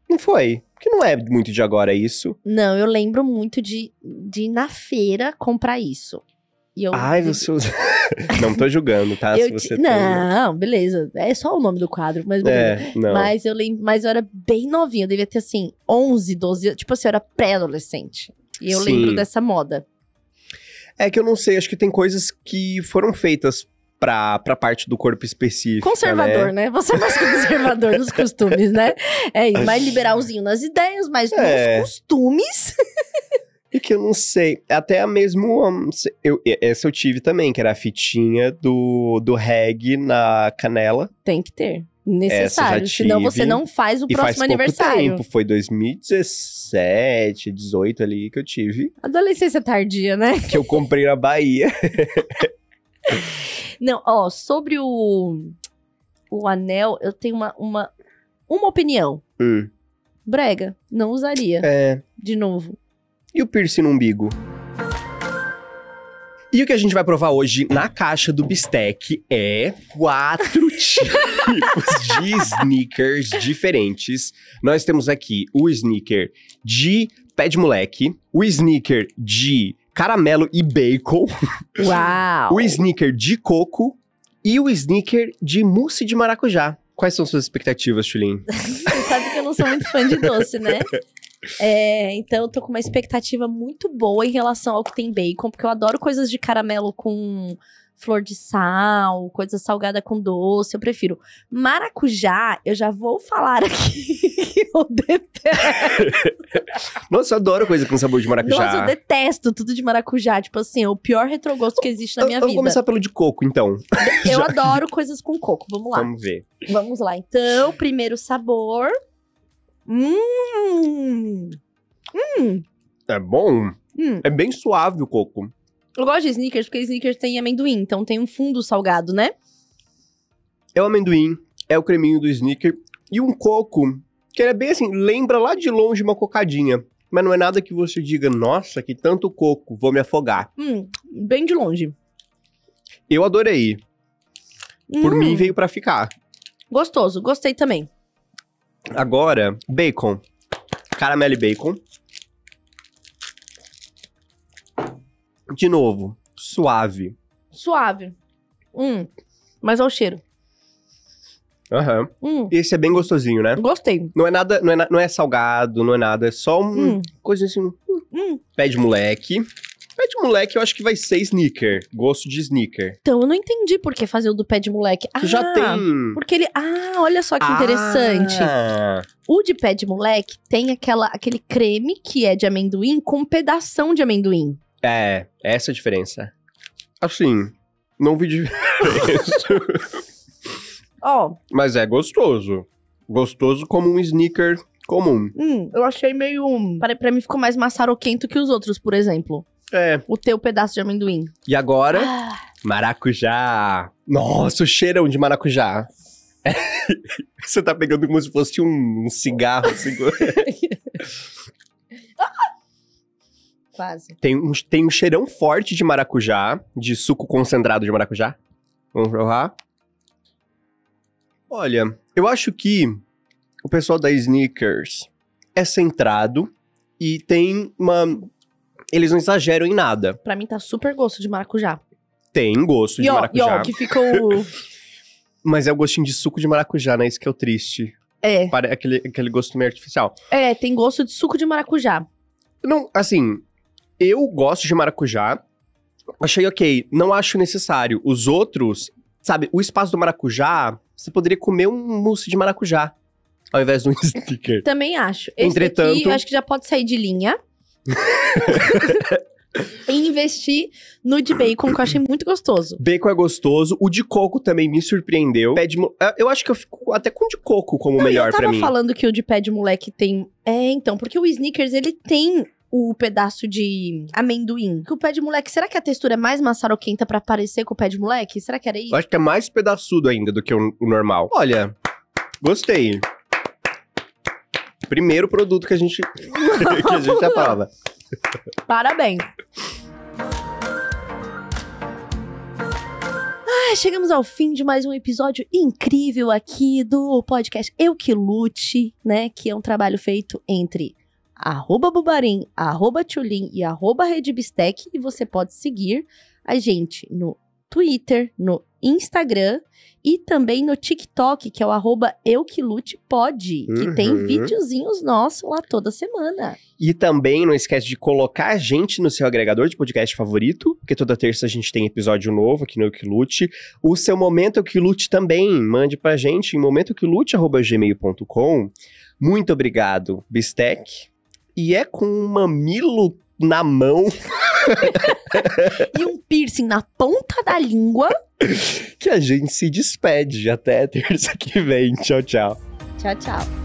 Não foi. Que não é muito de agora isso. Não, eu lembro muito de, de ir na feira comprar isso. E eu, Ai, você usa. não tô julgando, tá? eu tá- Não, beleza. É só o nome do quadro, mas beleza. É. Mas eu lembro, mas eu era bem novinha, eu devia ter assim, 11, 12 anos, tipo assim, eu era pré-adolescente. E eu Sim. lembro dessa moda. É que eu não sei, acho que tem coisas que foram feitas pra, pra parte do corpo específica. Conservador, né? né? Você é mais conservador nos costumes, né? É, mais liberalzinho nas ideias, mas É. nos costumes. E que eu não sei. Até a mesmo. hum, eu, essa eu tive também, que era a fitinha do, do reggae na canela. Tem que ter. Necessário. Senão você não faz o e faz próximo pouco aniversário. tempo. Foi 2017, 18 ali que eu tive. Adolescência tardia, né? Que eu comprei na Bahia. Não, ó, sobre o, o anel, eu tenho uma, uma, uma opinião. Hum, Brega, não usaria. é. De novo. E o piercing no umbigo? E o que a gente vai provar hoje na caixa do Bistec é quatro tipos de sneakers diferentes. Nós temos aqui o sneaker de pé de moleque, o sneaker de caramelo e bacon, Uau! o sneaker de coco e o sneaker de mousse de maracujá. Quais são suas expectativas, Tulin? Você sabe que eu não sou muito fã de doce, né? É, então eu tô com uma expectativa muito boa em relação ao que tem bacon, porque eu adoro coisas de caramelo com flor de sal, coisa salgada com doce, eu prefiro. Maracujá, eu já vou falar aqui que eu detesto. Nossa, eu adoro coisa com sabor de maracujá. Nossa, eu detesto tudo de maracujá. Tipo assim, é o pior retrogosto que existe na minha eu vida. começar pelo de coco, então. Eu já- adoro coisas com coco. Vamos lá. Vamos ver. Vamos lá, então. Primeiro sabor. Hum. É bom? Hum. É bem suave o coco. Eu gosto de sneakers porque sneakers tem amendoim, então tem um fundo salgado, né? É o amendoim, é o creminho do sneaker e um coco, que é bem assim, lembra lá de longe uma cocadinha. Mas não é nada que você diga, nossa, que tanto coco, vou me afogar. Hum, bem de longe. Eu adorei. Por Hum, mim veio pra ficar. Gostoso, gostei também. Agora, bacon. Caramelo e bacon. De novo, suave. Suave. Hum. Mas olha o cheiro. Aham. Hum. Esse é bem gostosinho, né? Gostei. Não é nada, não é, na- não é salgado, não é nada, é só um Hum. coisa assim, Hum. Pé de moleque. Pé de moleque eu acho que vai ser sneaker. Gosto de sneaker. Então, eu não entendi por que fazer o do pé de moleque. Ah, Que já tem. Porque ele. Ah, olha só que interessante. Ah, O de pé de moleque tem aquela, aquele creme que é de amendoim com pedação de amendoim. É, essa é a diferença. Assim, não vi diferença. Ó, Mas é gostoso. Gostoso como um sneaker comum. hum, eu achei meio. Pra, pra mim ficou mais maçaroquento que os outros, por exemplo. É. O teu pedaço de amendoim. E agora, Ah, maracujá. Nossa, o cheirão de maracujá. Você tá pegando como se fosse um, um cigarro. Assim. quase. tem, um, tem um cheirão forte de maracujá, de suco concentrado de maracujá. Vamos provar. Olha, eu acho que o pessoal da Sneakers é centrado e tem uma. Eles não exageram em nada. Pra mim tá super gosto de maracujá. Tem gosto de E e maracujá. ó, que ficou. Mas é o gostinho de suco de maracujá, né? Isso que é o triste. É. Para aquele, aquele gosto meio artificial. É, tem gosto de suco de maracujá. Não, assim, eu gosto de maracujá. Achei ok. Não acho necessário. Os outros, sabe, o espaço do maracujá, você poderia comer um mousse de maracujá. Ao invés de um sticker. Também acho. Esse Entretanto- daqui, acho que já pode sair de linha. e investir no de bacon, que eu achei muito gostoso. Bacon é gostoso. O de coco também me surpreendeu. Pé de Ah, Eu acho que eu fico até com o de coco como o Não, melhor eu tava pra mim. falando que o de pé de moleque tem. É, então, porque o Snickers ele tem o pedaço de amendoim. Que o pé de moleque, será que a textura é mais maçaroquenta pra parecer com o pé de moleque? Será que era isso? Eu acho que é mais pedaçudo ainda do que o, o normal. Olha, gostei. Primeiro produto que a gente, que a gente aprova. Parabéns. Ah, chegamos ao fim de mais um episódio incrível aqui do podcast Eu Que Lute, né? Que é um trabalho feito entre arroba Bubarim, arroba Tchulin e arroba Rede Bistec. E você pode seguir a gente no Twitter, no Instagram e também no TikTok, que é o arroba Eu Que Lute Pode, que tem Uhum. videozinhos nossos lá toda semana. E também não esquece de colocar a gente no seu agregador de podcast favorito, porque toda terça a gente tem episódio novo aqui no Equilute. O seu Momento Equilute também, mande pra gente em momentoequilute.gmail.com. Muito obrigado, Bistec. E é com um mamilo na mão e um piercing na ponta da língua. que a gente se despede. Até terça que vem. Tchau, tchau. Tchau, tchau.